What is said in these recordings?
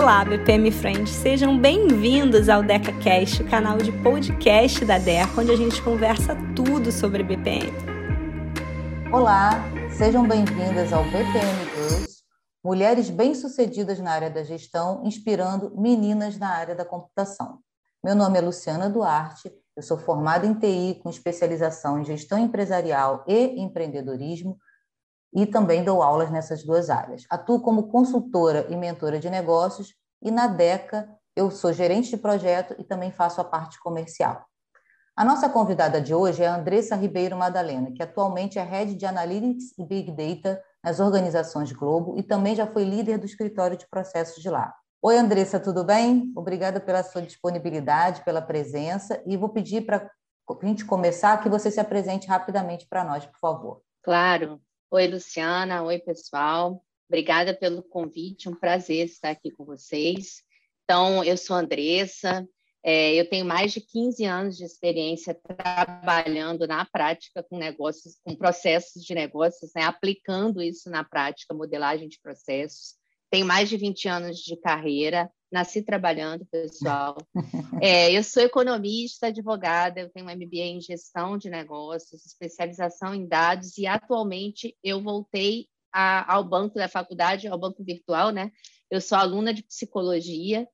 Olá, BPM Friends, sejam bem-vindos ao DecaCast, o canal de podcast da Deca, onde a gente conversa tudo sobre BPM. Olá, sejam bem-vindas ao BPM Girls, mulheres bem-sucedidas na área da gestão, inspirando meninas na área da computação. Meu nome é Luciana Duarte, eu sou formada em TI com especialização em gestão empresarial e empreendedorismo e também dou aulas nessas duas áreas. Atuo como consultora e mentora de negócios e na DECA eu sou gerente de projeto e também faço a parte comercial. A nossa convidada de hoje é a Andressa Ribeiro Madalena, que atualmente é Head de Analytics e Big Data nas organizações Globo e também já foi líder do escritório de processos de lá. Oi, Andressa, tudo bem? Obrigada pela sua disponibilidade, pela presença e vou pedir para a gente começar que você se apresente rapidamente para nós, por favor. Claro. Oi, Luciana. Oi, pessoal. Obrigada pelo convite. Um prazer estar aqui com vocês. Então, eu sou Andressa. É, eu tenho mais de 15 anos de experiência trabalhando na prática com negócios, com processos de negócios, né? aplicando isso na prática, modelagem de processos. Tenho mais de 20 anos de carreira, nasci trabalhando, pessoal. É, eu sou economista, advogada, eu tenho um MBA em gestão de negócios, especialização em dados e atualmente eu voltei a, ao banco da faculdade, ao banco virtual, né? Eu sou aluna de psicologia,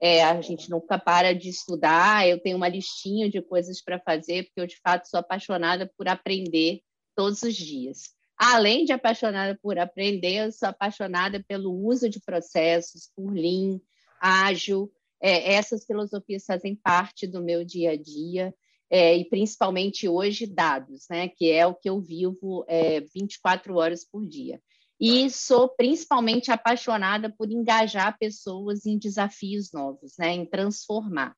é, a gente nunca para de estudar, eu tenho uma listinha de coisas para fazer, porque eu de fato sou apaixonada por aprender todos os dias. Além de apaixonada por aprender, eu sou apaixonada pelo uso de processos, por Lean, ágil. É, essas filosofias fazem parte do meu dia a dia, é, e principalmente hoje dados, né, que é o que eu vivo é, 24 horas por dia. E sou principalmente apaixonada por engajar pessoas em desafios novos, né, em transformar.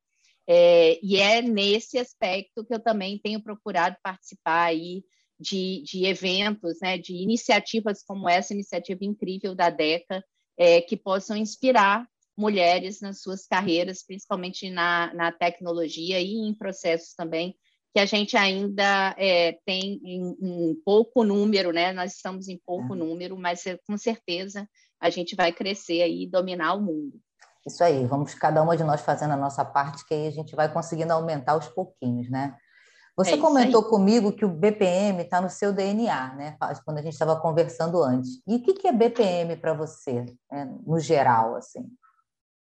É, e é nesse aspecto que eu também tenho procurado participar aí de, de eventos, né, de iniciativas como essa iniciativa incrível da DECA, é, que possam inspirar mulheres nas suas carreiras, principalmente na, na tecnologia e em processos também, que a gente ainda é, tem em, em, pouco número, né? Nós estamos em pouco é. número, mas é, com certeza a gente vai crescer aí e dominar o mundo. Isso aí, vamos cada uma de nós fazendo a nossa parte, que aí a gente vai conseguindo aumentar aos pouquinhos, né? Você é comentou comigo que o BPM está no seu DNA, né? Quando a gente estava conversando antes. E o que é BPM para você, né? no geral, assim?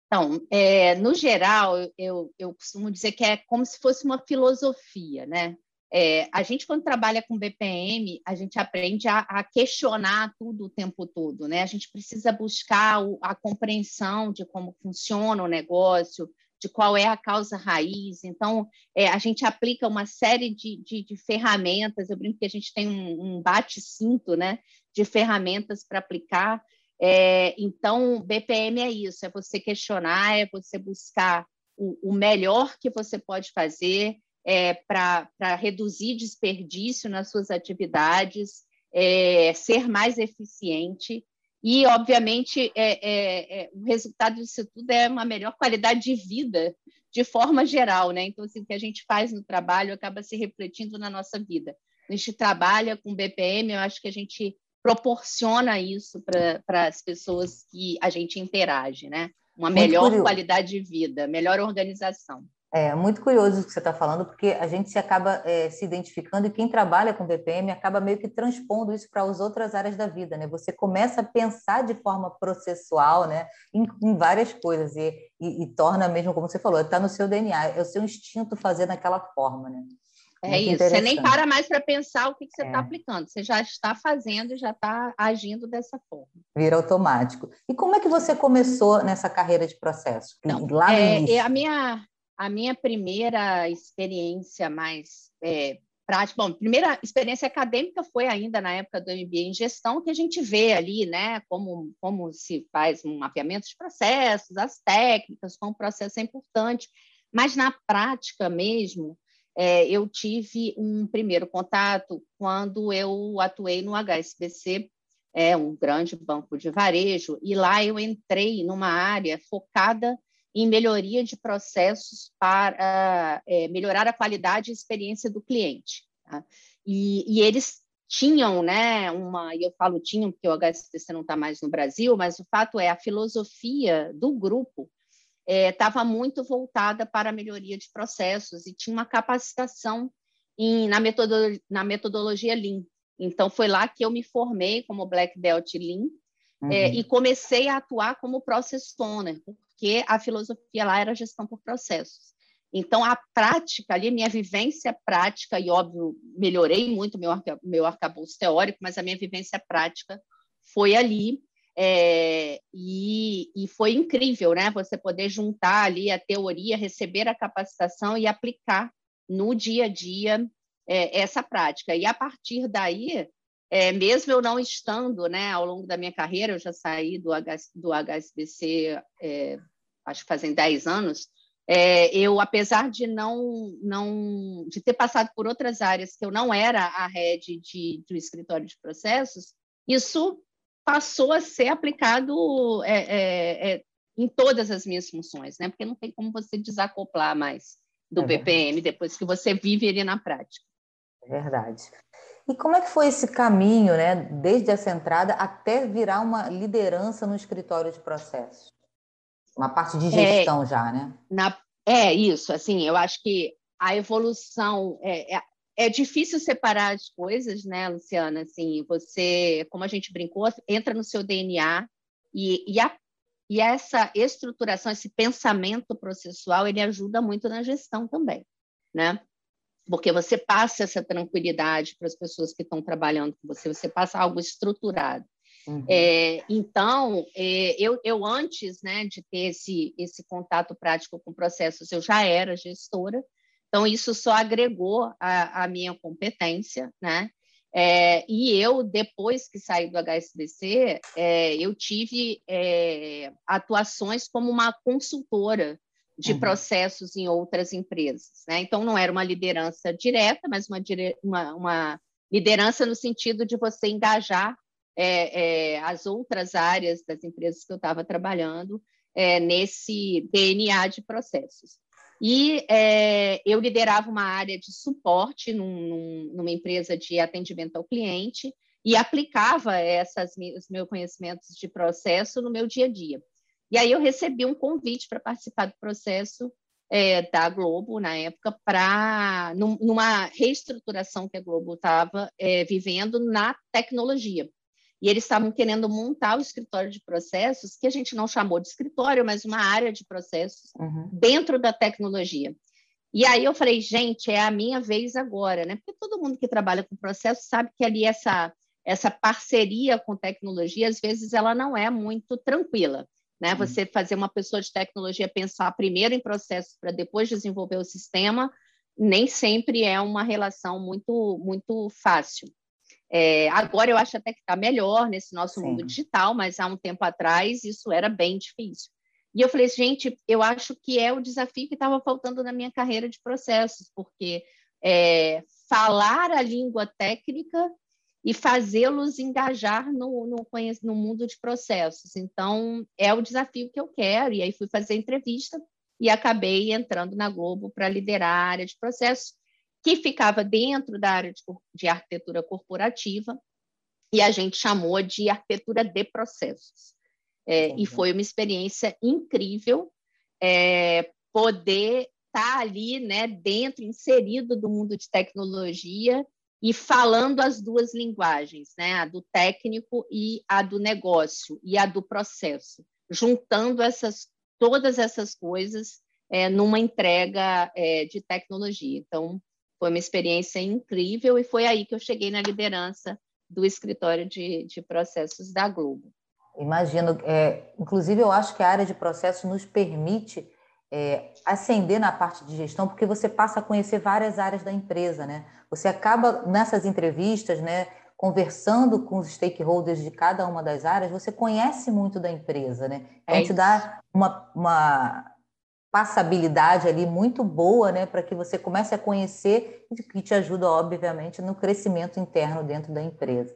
Então, é, no geral, eu, eu costumo dizer que é como se fosse uma filosofia, né? É, a gente, quando trabalha com BPM, a gente aprende a, a, questionar tudo o tempo todo, né? A gente precisa buscar o, a compreensão de como funciona o negócio, de qual é a causa raiz. Então, é, a gente aplica uma série de, de, de, ferramentas. Eu brinco que a gente tem um, um bate-cinto né, de ferramentas para aplicar. É, então, BPM é isso: é você questionar, é você buscar o, o melhor que você pode fazer é, para reduzir desperdício nas suas atividades, é, ser mais eficiente. E, obviamente, é, é, é, o resultado disso tudo é uma melhor qualidade de vida, de forma geral. Né? Então, assim, o que a gente faz no trabalho acaba se refletindo na nossa vida. A gente trabalha com BPM, eu acho que a gente proporciona isso para as pessoas que a gente interage, né? Uma Muito melhor curioso. qualidade de vida, melhor organização. É muito curioso o que você está falando, porque a gente se acaba é, se identificando e quem trabalha com BPM acaba meio que transpondo isso para as outras áreas da vida, né? Você começa a pensar de forma processual, né, em, em várias coisas e, e, e, torna mesmo, como você falou, está no seu DNA, é o seu instinto fazer daquela forma, né? É Muito isso, você nem para mais para pensar o que, que você está é. aplicando, você já está fazendo e já está agindo dessa forma. Vira automático. E como é que você começou nessa carreira de processo? Não, Lá é, é, a, minha, a minha primeira experiência mais é, prática, bom, primeira experiência acadêmica foi ainda na época do MBA em gestão, que a gente vê ali, né, como, como se faz um mapeamento de processos, as técnicas, como o processo é importante, mas na prática mesmo, é, eu tive um primeiro contato quando eu atuei no HSBC, é um grande banco de varejo, e lá eu entrei numa área focada em melhoria de processos para é, melhorar a qualidade e experiência do cliente. Tá? E, e, eles tinham, né, uma, e eu falo tinham porque o HSBC não está mais no Brasil, mas o fato é a filosofia do grupo estava é, muito voltada para a melhoria de processos e tinha uma capacitação em, na, metodologia, na metodologia Lean. Então, foi lá que eu me formei como Black Belt Lean uhum. é, e comecei a atuar como Process Owner, porque a filosofia lá era gestão por processos. Então, a prática ali, minha vivência prática, e óbvio, melhorei muito meu, meu arcabouço teórico, mas a minha vivência prática foi ali, é, e, e, foi incrível, né? Você poder juntar ali a teoria, receber a capacitação e aplicar no dia a dia é, essa prática. E a partir daí, é, mesmo eu não estando, né, ao longo da minha carreira, eu já saí do, H, do HSBC, é, acho que fazem 10 anos, é, eu, apesar de não, não, de ter passado por outras áreas que eu não era a head de, do escritório de processos, isso passou a ser aplicado é, é, é, em todas as minhas funções, né? Porque não tem como você desacoplar mais do é BPM depois que você vive ele na prática. É verdade. E como é que foi esse caminho, né, desde essa entrada até virar uma liderança no escritório de processos? Uma parte de gestão é, já, né? Na, é isso, assim, eu acho que a evolução é, é, é, difícil separar as coisas, né, Luciana? Assim, você, como a gente brincou, entra no seu DNA e, e, a, e essa estruturação, esse pensamento processual, ele ajuda muito na gestão também, né? Porque você passa essa tranquilidade para as pessoas que estão trabalhando com você, você passa algo estruturado. Uhum. É, então, é, eu, eu antes né, de ter esse, esse contato prático com processos, eu já era gestora, então, isso só agregou a, a minha competência, né? É, e eu, depois que saí do HSBC, é, eu tive é, atuações como uma consultora de uhum. processos em outras empresas. Né? Então, não era uma liderança direta, mas uma, uma, uma liderança no sentido de você engajar é, é, as outras áreas das empresas que eu estava trabalhando é, nesse DNA de processos. E é, eu liderava uma área de suporte num, num, numa empresa de atendimento ao cliente e aplicava essas, os meus conhecimentos de processo no meu dia a dia. E aí eu recebi um convite para participar do processo é, da Globo, na época, para num, numa reestruturação que a Globo estava é, vivendo na tecnologia. E eles estavam querendo montar o escritório de processos, que a gente não chamou de escritório, mas uma área de processos uhum. dentro da tecnologia. E aí eu falei, gente, é a minha vez agora, né? Porque todo mundo que trabalha com processo sabe que ali essa, essa parceria com tecnologia, às vezes, ela não é muito tranquila. Né? Uhum. Você fazer uma pessoa de tecnologia pensar primeiro em processos para depois desenvolver o sistema, nem sempre é uma relação muito, muito fácil. É, agora eu acho até que está melhor nesse nosso Sim. mundo digital, mas há um tempo atrás isso era bem difícil. E eu falei, gente, eu acho que é o desafio que estava faltando na minha carreira de processos, porque é, falar a língua técnica e fazê-los engajar no, no, no, mundo de processos. Então, é o desafio que eu quero. E aí fui fazer entrevista e acabei entrando na Globo para liderar a área de processos que ficava dentro da área de, de arquitetura corporativa, e a gente chamou de arquitetura de processos. É, e foi uma experiência incrível é, poder estar tá ali, né, dentro, inserido do mundo de tecnologia e falando as duas linguagens, né, a do técnico e a do negócio e a do processo, juntando essas todas essas coisas é, numa entrega é, de tecnologia. Então, foi uma experiência incrível e foi aí que eu cheguei na liderança do escritório de, de processos da Globo. Imagino, é, inclusive eu acho que a área de processos nos permite é, ascender na parte de gestão, porque você passa a conhecer várias áreas da empresa, né? Você acaba nessas entrevistas, né, conversando com os stakeholders de cada uma das áreas, você conhece muito da empresa, né? Então é te dá uma, uma passabilidade ali muito boa, né, para que você comece a conhecer e que te ajuda, obviamente, no crescimento interno dentro da empresa.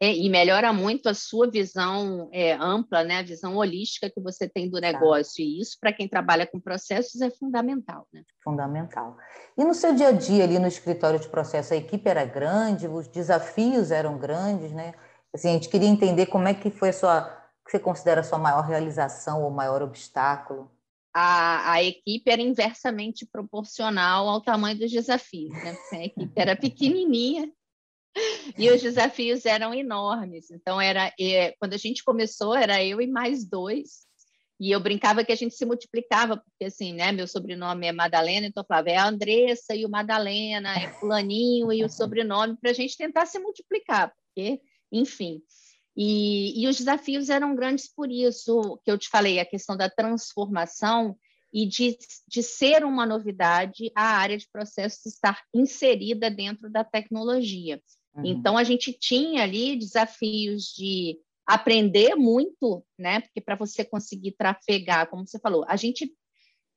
É, e melhora muito a sua visão é, ampla, né? a visão holística que você tem do negócio. E isso, para quem trabalha com processos, é fundamental. Né? Fundamental. E no seu dia a dia, ali no escritório de processo, a equipe era grande, os desafios eram grandes, né? Assim, a gente queria entender como é que foi a sua, que você considera a sua maior realização ou maior obstáculo. A, a, equipe era inversamente proporcional ao tamanho dos desafios. Né? A equipe era pequenininha e os desafios eram enormes. Então, era quando a gente começou, era eu e mais dois. E eu brincava que a gente se multiplicava, porque assim, né? Meu sobrenome é Madalena, então eu falava, é a Andressa e o Madalena, é fulaninho e o sobrenome, para a gente tentar se multiplicar, porque, enfim. E, e os desafios eram grandes por isso, que eu te falei, a questão da transformação e de, de ser uma novidade a área de processos estar inserida dentro da tecnologia. Uhum. Então, a gente tinha ali desafios de aprender muito, né? Porque para você conseguir trafegar, como você falou, a gente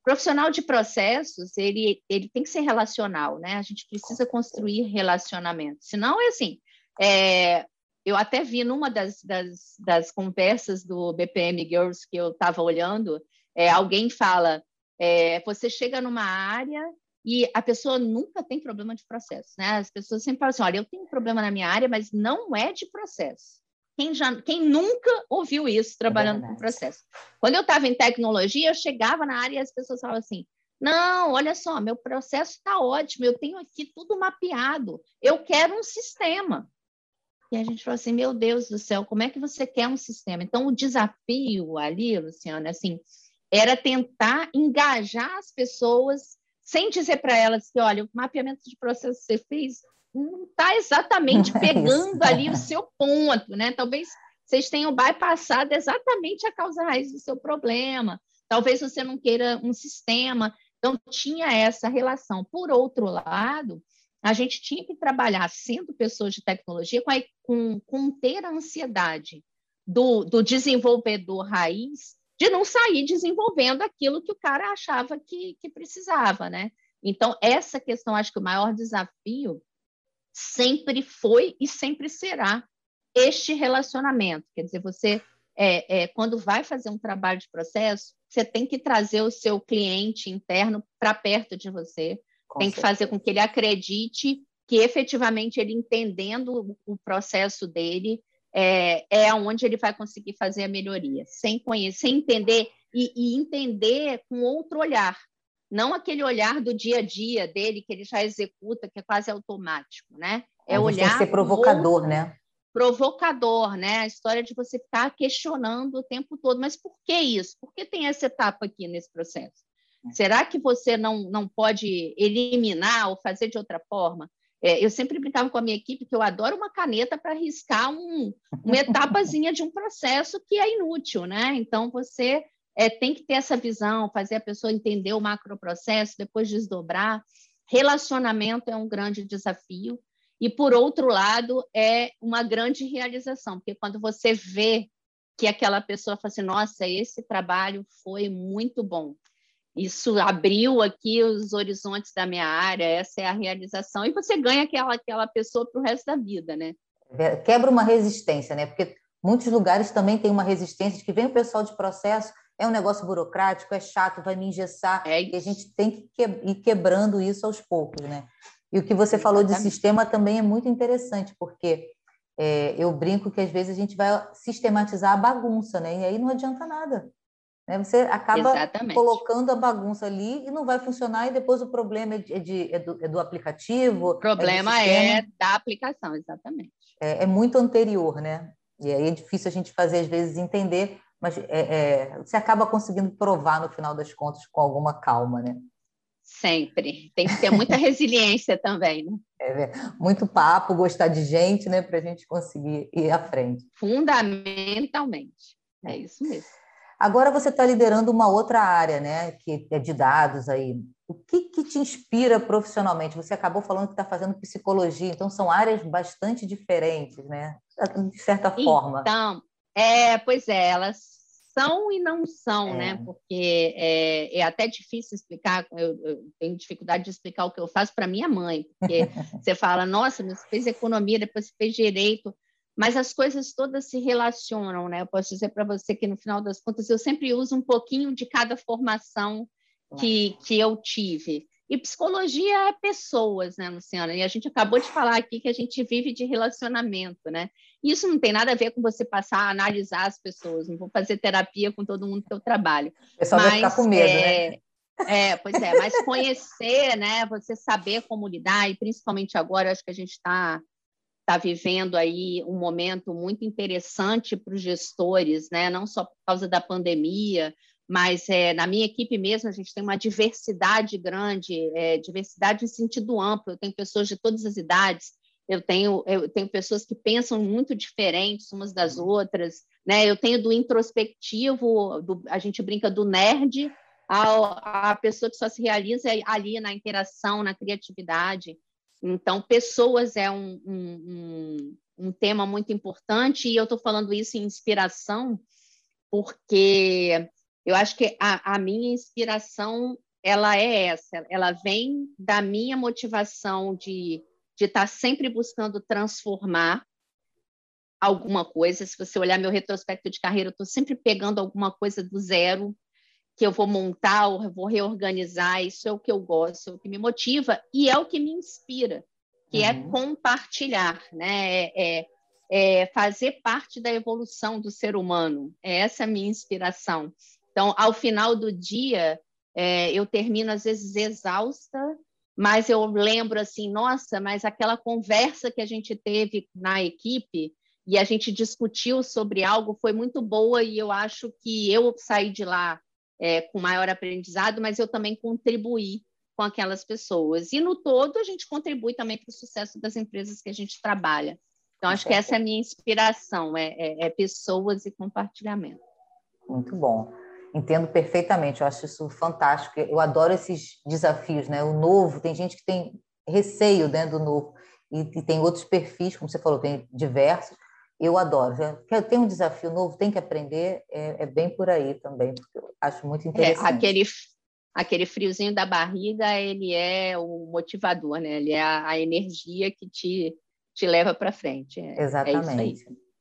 profissional de processos, ele, ele tem que ser relacional, né? A gente precisa construir relacionamento. Senão é assim, é, eu até vi numa das, das, das, conversas do BPM Girls que eu estava olhando, é, alguém fala, é, você chega numa área e a pessoa nunca tem problema de processo, né? As pessoas sempre falam assim, olha, eu tenho um problema na minha área, mas não é de processo. Quem, já, quem nunca ouviu isso trabalhando é com processo? Quando eu estava em tecnologia, eu chegava na área e as pessoas falavam assim, não, olha só, meu processo está ótimo, eu tenho aqui tudo mapeado, eu quero um sistema. E a gente falou assim, meu Deus do céu, como é que você quer um sistema? Então, o desafio ali, Luciana, assim, era tentar engajar as pessoas sem dizer para elas que, olha, o mapeamento de processo que você fez não está exatamente pegando ali o seu ponto, né? Talvez vocês tenham bypassado exatamente a causa raiz do seu problema. Talvez você não queira um sistema. Então, tinha essa relação. Por outro lado, a gente tinha que trabalhar, sendo pessoas de tecnologia, com, a, com, com ter a ansiedade do, do desenvolvedor raiz de não sair desenvolvendo aquilo que o cara achava que, que precisava, né? Então, essa questão, acho que o maior desafio sempre foi e sempre será este relacionamento. Quer dizer, você, é, é, quando vai fazer um trabalho de processo, você tem que trazer o seu cliente interno para perto de você, com tem certeza. que fazer com que ele acredite que efetivamente ele entendendo o processo dele, é, é onde ele vai conseguir fazer a melhoria, sem conhecer, sem entender e, e, entender com outro olhar, não aquele olhar do dia a dia dele que ele já executa, que é quase automático, né? É olhar tem que ser provocador, outro, né? Provocador, né? A história de você estar questionando o tempo todo, mas por que isso? Por que tem essa etapa aqui nesse processo? Será que você não, não pode eliminar ou fazer de outra forma? É, eu sempre brincava com a minha equipe que eu adoro uma caneta para riscar um, uma etapazinha de um processo que é inútil, né? Então, você é, tem que ter essa visão, fazer a pessoa entender o macroprocesso, depois desdobrar. Relacionamento é um grande desafio. E, por outro lado, é uma grande realização, porque quando você vê que aquela pessoa fala assim, nossa, esse trabalho foi muito bom, isso abriu aqui os horizontes da minha área, essa é a realização, e você ganha aquela, aquela pessoa para o resto da vida, né? É, quebra uma resistência, né? Porque muitos lugares também tem uma resistência de que vem o pessoal de processo, é um negócio burocrático, é chato, vai me engessar, é e a gente tem que ir quebrando isso aos poucos, né? E o que você falou de sistema também é muito interessante, porque é, eu brinco que às vezes a gente vai sistematizar a bagunça, né? E aí não adianta nada. Né? Você acaba Exatamente. colocando a bagunça ali e não vai funcionar, e depois o problema é, de, é, de, é, do, é do, aplicativo. O problema é, é da aplicação, exatamente. É, é, muito anterior, né? E aí é difícil a gente fazer, às vezes, entender, mas é, você acaba conseguindo provar no final das contas com alguma calma, né? Sempre. Tem que ter muita resiliência também, né? É, muito papo, gostar de gente, né? Para a gente conseguir ir à frente. Fundamentalmente. É isso mesmo. Agora você está liderando uma outra área, né, que é de dados aí. O que, que te inspira profissionalmente? Você acabou falando que está fazendo psicologia, então são áreas bastante diferentes, né? De certa forma. Então, é, pois é, elas são e não são, é. né? Porque é, é, até difícil explicar, eu, eu, tenho dificuldade de explicar o que eu faço para minha mãe, porque você fala, nossa, você fez economia, depois você fez direito, mas as coisas todas se relacionam, né? Eu posso dizer para você que no final das contas eu sempre uso um pouquinho de cada formação que, que eu tive. E psicologia é pessoas, né, Luciana? E a gente acabou de falar aqui que a gente vive de relacionamento, né? Isso não tem nada a ver com você passar a analisar as pessoas. Não vou fazer terapia com todo mundo que eu trabalho. O pessoal mas, vai ficar com medo, é, né? É, pois é, mas conhecer, né? Você saber como lidar, e principalmente agora, acho que a gente está tá vivendo aí um momento muito interessante para os gestores, né? Não só por causa da pandemia, mas é, na minha equipe mesmo a gente tem uma diversidade grande, é, diversidade em sentido amplo. Eu tenho pessoas de todas as idades, eu tenho, eu tenho pessoas que pensam muito diferentes umas das uhum. outras, né? Eu tenho do introspectivo, do, a gente brinca do nerd, a, a pessoa que só se realiza ali na interação, na criatividade. Então, pessoas é um, um, um, um tema muito importante, e eu estou falando isso em inspiração, porque eu acho que a, a minha inspiração ela é essa, ela vem da minha motivação de de estar sempre buscando transformar alguma coisa. Se você olhar meu retrospecto de carreira, eu estou sempre pegando alguma coisa do zero que eu vou montar ou vou reorganizar. Isso é o que eu gosto, é o que me motiva e é o que me inspira, que é uhum. é compartilhar, né? É, é, é, fazer parte da evolução do ser humano. É essa a minha inspiração. Então, ao final do dia, é, eu termino às vezes exausta, mas eu lembro assim, nossa, mas aquela conversa que a gente teve na equipe e a gente discutiu sobre algo foi muito boa e eu acho que eu saí de lá é, com maior aprendizado, mas eu também contribuí com aquelas pessoas. E no todo a gente contribui também para o sucesso das empresas que a gente trabalha. Então acho que essa é a minha inspiração, é, é, é pessoas e compartilhamento. Muito bom. Entendo perfeitamente, eu acho isso fantástico. Eu adoro esses desafios, né? O novo, tem gente que tem receio né, do novo, e, e tem outros perfis, como você falou, tem diversos. Eu adoro. Tenho um desafio novo, tem que aprender, é, é bem por aí também, porque eu acho muito é, interessante. É, aquele, aquele friozinho da barriga, ele é o motivador, né? Ele é a, a energia que te, te leva para frente. É, Exatamente. É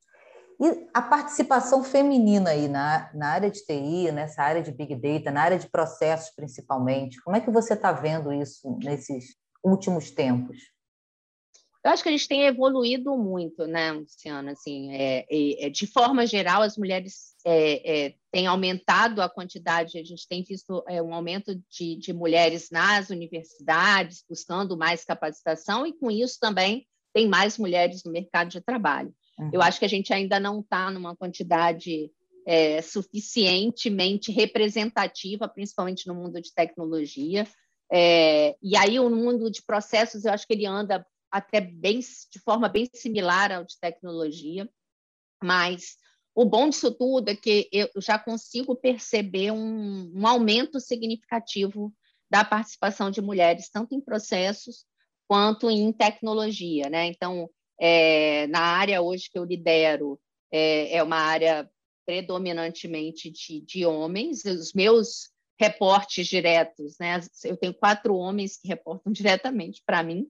e a participação feminina aí na, na área de TI, nessa área de Big Data, na área de processos principalmente, como é que você está vendo isso nesses últimos tempos? Eu acho que a gente tem evoluído muito, né, Luciana? Assim, é, é, de forma geral, as mulheres é, é, têm aumentado a quantidade, a gente tem visto é, um aumento de, de mulheres nas universidades, buscando mais capacitação, e com isso também tem mais mulheres no mercado de trabalho. Uhum. Eu acho que a gente ainda não está numa quantidade é, suficientemente representativa, principalmente no mundo de tecnologia. É, e aí, o mundo de processos, eu acho que ele anda até bem, de forma bem similar ao de tecnologia, mas o bom disso tudo é que eu já consigo perceber um, um aumento significativo da participação de mulheres, tanto em processos quanto em tecnologia. Né? Então, é, na área hoje que eu lidero, é, é uma área predominantemente de, de, homens. Os meus reportes diretos, né? Eu tenho quatro homens que reportam diretamente para mim,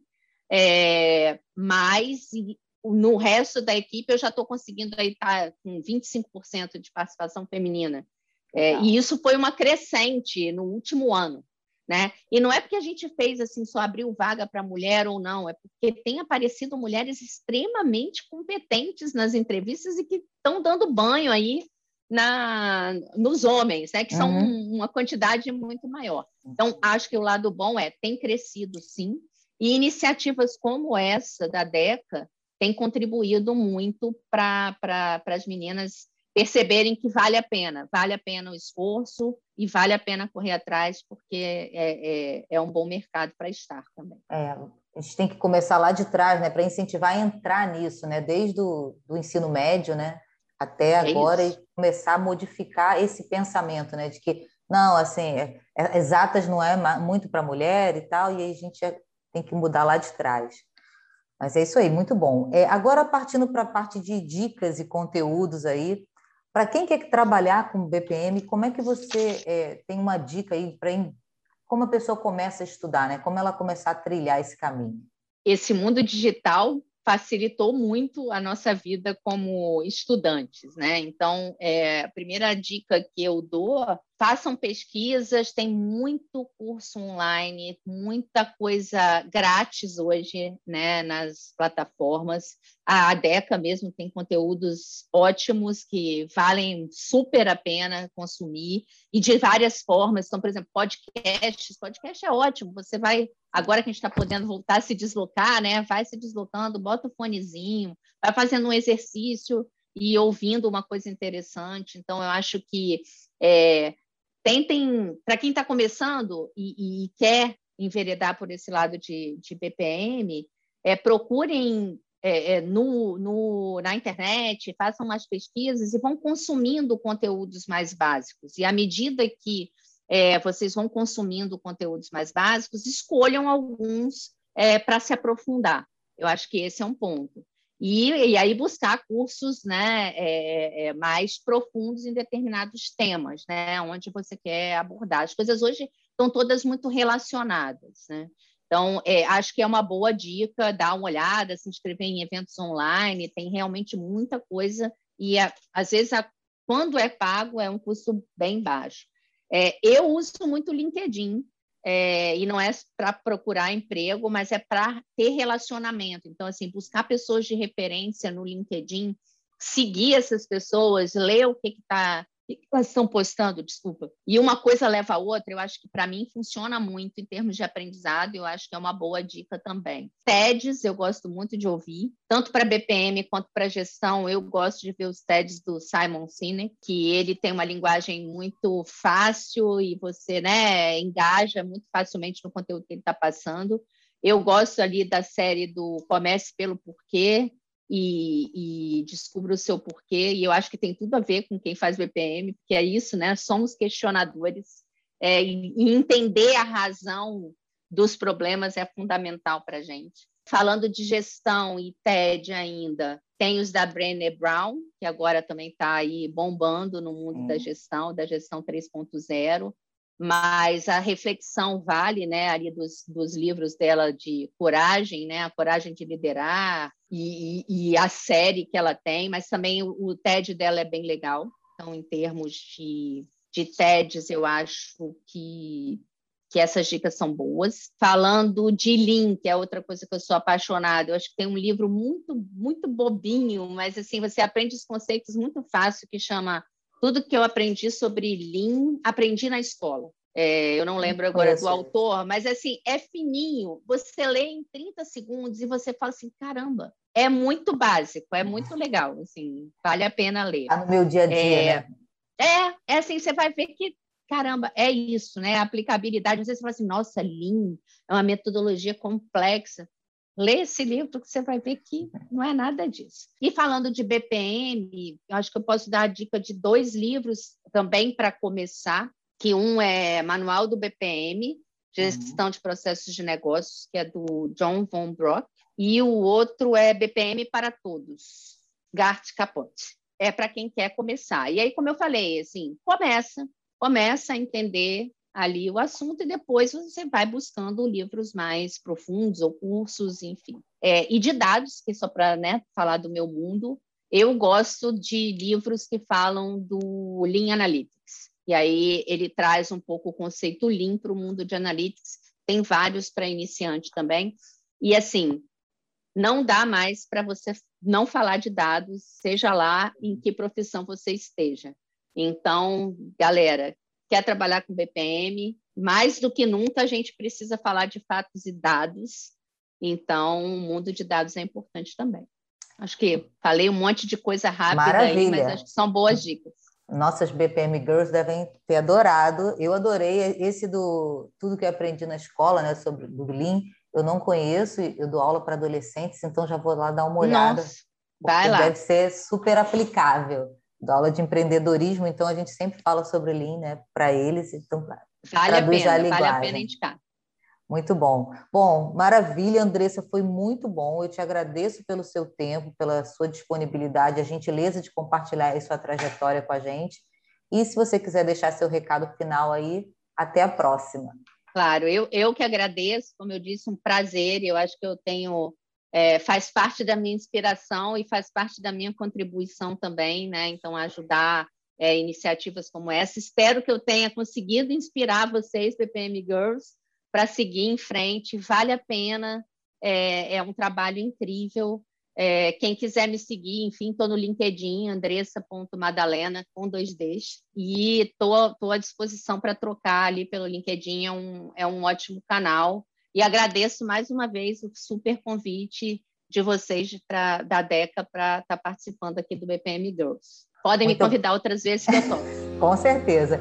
é, mas no resto da equipe eu já estou conseguindo aí estar tá com 25% de participação feminina. É, e isso foi uma crescente no último ano. Né? E não é porque a gente fez assim, só abriu vaga para mulher ou não, é porque tem aparecido mulheres extremamente competentes nas entrevistas e que estão dando banho aí na, nos homens, né? que são uhum. uma quantidade muito maior. Então, acho que o lado bom é, tem crescido sim, e iniciativas como essa da DECA têm contribuído muito para pra, as meninas perceberem que vale a pena, vale a pena o esforço e vale a pena correr atrás, porque é, é, é um bom mercado para estar também. É, a gente tem que começar lá de trás, né, para incentivar a entrar nisso, né, desde o do ensino médio, né, até é agora, e começar a modificar esse pensamento, né, de que, não, assim, é, é exatas não é muito para mulher e tal, e aí a gente tem que mudar lá de trás. Mas é isso aí, muito bom. É, agora, partindo para a parte de dicas e conteúdos aí, para quem quer trabalhar com BPM, como é que você é, tem uma dica aí para como a pessoa começa a estudar, né? Como ela começar a trilhar esse caminho? Esse mundo digital facilitou muito a nossa vida como estudantes, né? Então, é, a primeira dica que eu dou, façam pesquisas, tem muito curso online, muita coisa grátis hoje, né, nas plataformas. A Deca mesmo tem conteúdos ótimos que valem super a pena consumir e de várias formas. Então, por exemplo, podcasts, podcast é ótimo, você vai agora que a gente está podendo voltar a se deslocar, né? Vai se deslocando, bota o fonezinho, vai fazendo um exercício e ouvindo uma coisa interessante. Então, eu acho que é, tentem, para quem está começando e, e, quer enveredar por esse lado de, de BPM, é, procurem é, é, no, no, na internet, façam umas pesquisas e vão consumindo conteúdos mais básicos. E à medida que é, vocês vão consumindo conteúdos mais básicos, escolham alguns é, para se aprofundar. Eu acho que esse é um ponto. E, e aí buscar cursos né, é, é, mais profundos em determinados temas, né, onde você quer abordar. As coisas hoje estão todas muito relacionadas. Né? Então, é, acho que é uma boa dica dar uma olhada, se inscrever em eventos online, tem realmente muita coisa, e às vezes, a, quando é pago, é um custo bem baixo. É, eu uso muito o LinkedIn, é, e não é para procurar emprego, mas é para ter relacionamento. Então, assim, buscar pessoas de referência no LinkedIn, seguir essas pessoas, ler o que está elas estão postando, desculpa. E uma coisa leva a outra, eu acho que para mim funciona muito em termos de aprendizado, eu acho que é uma boa dica também. TEDs, eu gosto muito de ouvir, tanto para BPM quanto para gestão, eu gosto de ver os TEDs do Simon Sinek, que ele tem uma linguagem muito fácil e você, né, engaja muito facilmente no conteúdo que ele está passando. Eu gosto ali da série do Comece pelo Porquê, e, e descubra o seu porquê. E eu acho que tem tudo a ver com quem faz BPM, porque é isso, né? Somos questionadores é, e entender a razão dos problemas é fundamental para a gente. Falando de gestão e TED ainda, tem os da Brené Brown, que agora também está aí bombando no mundo hum. da gestão, da gestão 3.0 mas a reflexão vale, né, ali dos, dos livros dela de coragem, né, a coragem de liderar e, e, a série que ela tem, mas também o, o, TED dela é bem legal. Então, em termos de, de TEDs, eu acho que que essas dicas são boas. Falando de Lean, que é outra coisa que eu sou apaixonada, eu acho que tem um livro muito, muito bobinho, mas assim, você aprende os conceitos muito fácil, que chama tudo que eu aprendi sobre Lean, aprendi na escola. É, eu não lembro agora do autor, mas assim, é fininho. Você lê em 30 segundos e você fala assim: caramba, é muito básico, é muito legal, assim, vale a pena ler. Tá no meu dia a dia, é, né? É, é assim, você vai ver que, caramba, é isso, né? A aplicabilidade. Às vezes você fala assim, nossa, Lean é uma metodologia complexa. Lê esse livro que você vai ver que não é nada disso. E falando de BPM, eu acho que eu posso dar a dica de dois livros também para começar, que um é Manual do BPM, Gestão uhum. de Processos de Negócios, que é do John von Brock, e o outro é BPM para Todos, Gart Capot. É para quem quer começar. E aí, como eu falei, assim, começa, começa a entender ali o assunto e depois você vai buscando livros mais profundos ou cursos, enfim. É, e de dados, que só para né, falar do meu mundo, eu gosto de livros que falam do Lean Analytics. E aí ele traz um pouco o conceito Lean para o mundo de Analytics. Tem vários para iniciante também. E assim, não dá mais para você não falar de dados, seja lá em que profissão você esteja. Então, galera, quer trabalhar com BPM, mais do que nunca a gente precisa falar de fatos e dados. Então, o mundo de dados é importante também. Acho que falei um monte de coisa rápida Maravilha. aí, mas acho que são boas dicas. Nossas BPM Girls devem ter adorado. Eu adorei esse do tudo que eu aprendi na escola, né, sobre do Lean. Eu não conheço, eu dou aula para adolescentes, então já vou lá dar uma olhada. Nossa, vai lá. Deve ser super aplicável da aula de empreendedorismo, então a gente sempre fala sobre Lean, né, para eles, então vale a pena, a vale a pena indicar. Muito bom. Bom, maravilha, Andressa, foi muito bom. Eu te agradeço pelo seu tempo, pela sua disponibilidade, a gentileza de compartilhar a sua trajetória com a gente. E se você quiser deixar seu recado final aí, até a próxima. Claro, eu, eu que agradeço, como eu disse, um prazer. Eu acho que eu tenho é, faz parte da minha inspiração e faz parte da minha contribuição também, né? Então, ajudar é, iniciativas como essa. Espero que eu tenha conseguido inspirar vocês, PPM Girls, para seguir em frente. Vale a pena, é, é um trabalho incrível. É, quem quiser me seguir, enfim, estou no LinkedIn, andressa.madalena, com dois Ds, e estou à disposição para trocar ali pelo LinkedIn, é um, é um ótimo canal. E agradeço mais uma vez o super convite de vocês pra, da DECA para estar tá participando aqui do BPM Girls. Podem Muito... me convidar outras vezes que eu estou. com certeza.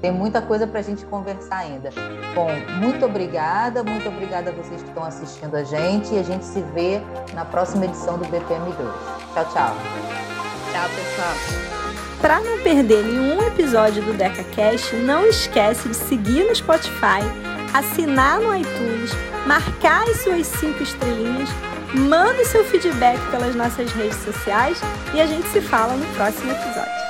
Tem muita coisa para a gente conversar ainda. Bom, muito obrigada, muito obrigada a vocês que estão assistindo a gente e a gente se vê na próxima edição do BPM 2. Tchau, tchau. Tchau, pessoal. Para não perder nenhum episódio do DecaCast, não esquece de seguir no Spotify, assinar no iTunes, marcar as suas cinco estrelinhas, manda seu feedback pelas nossas redes sociais e a gente se fala no próximo episódio.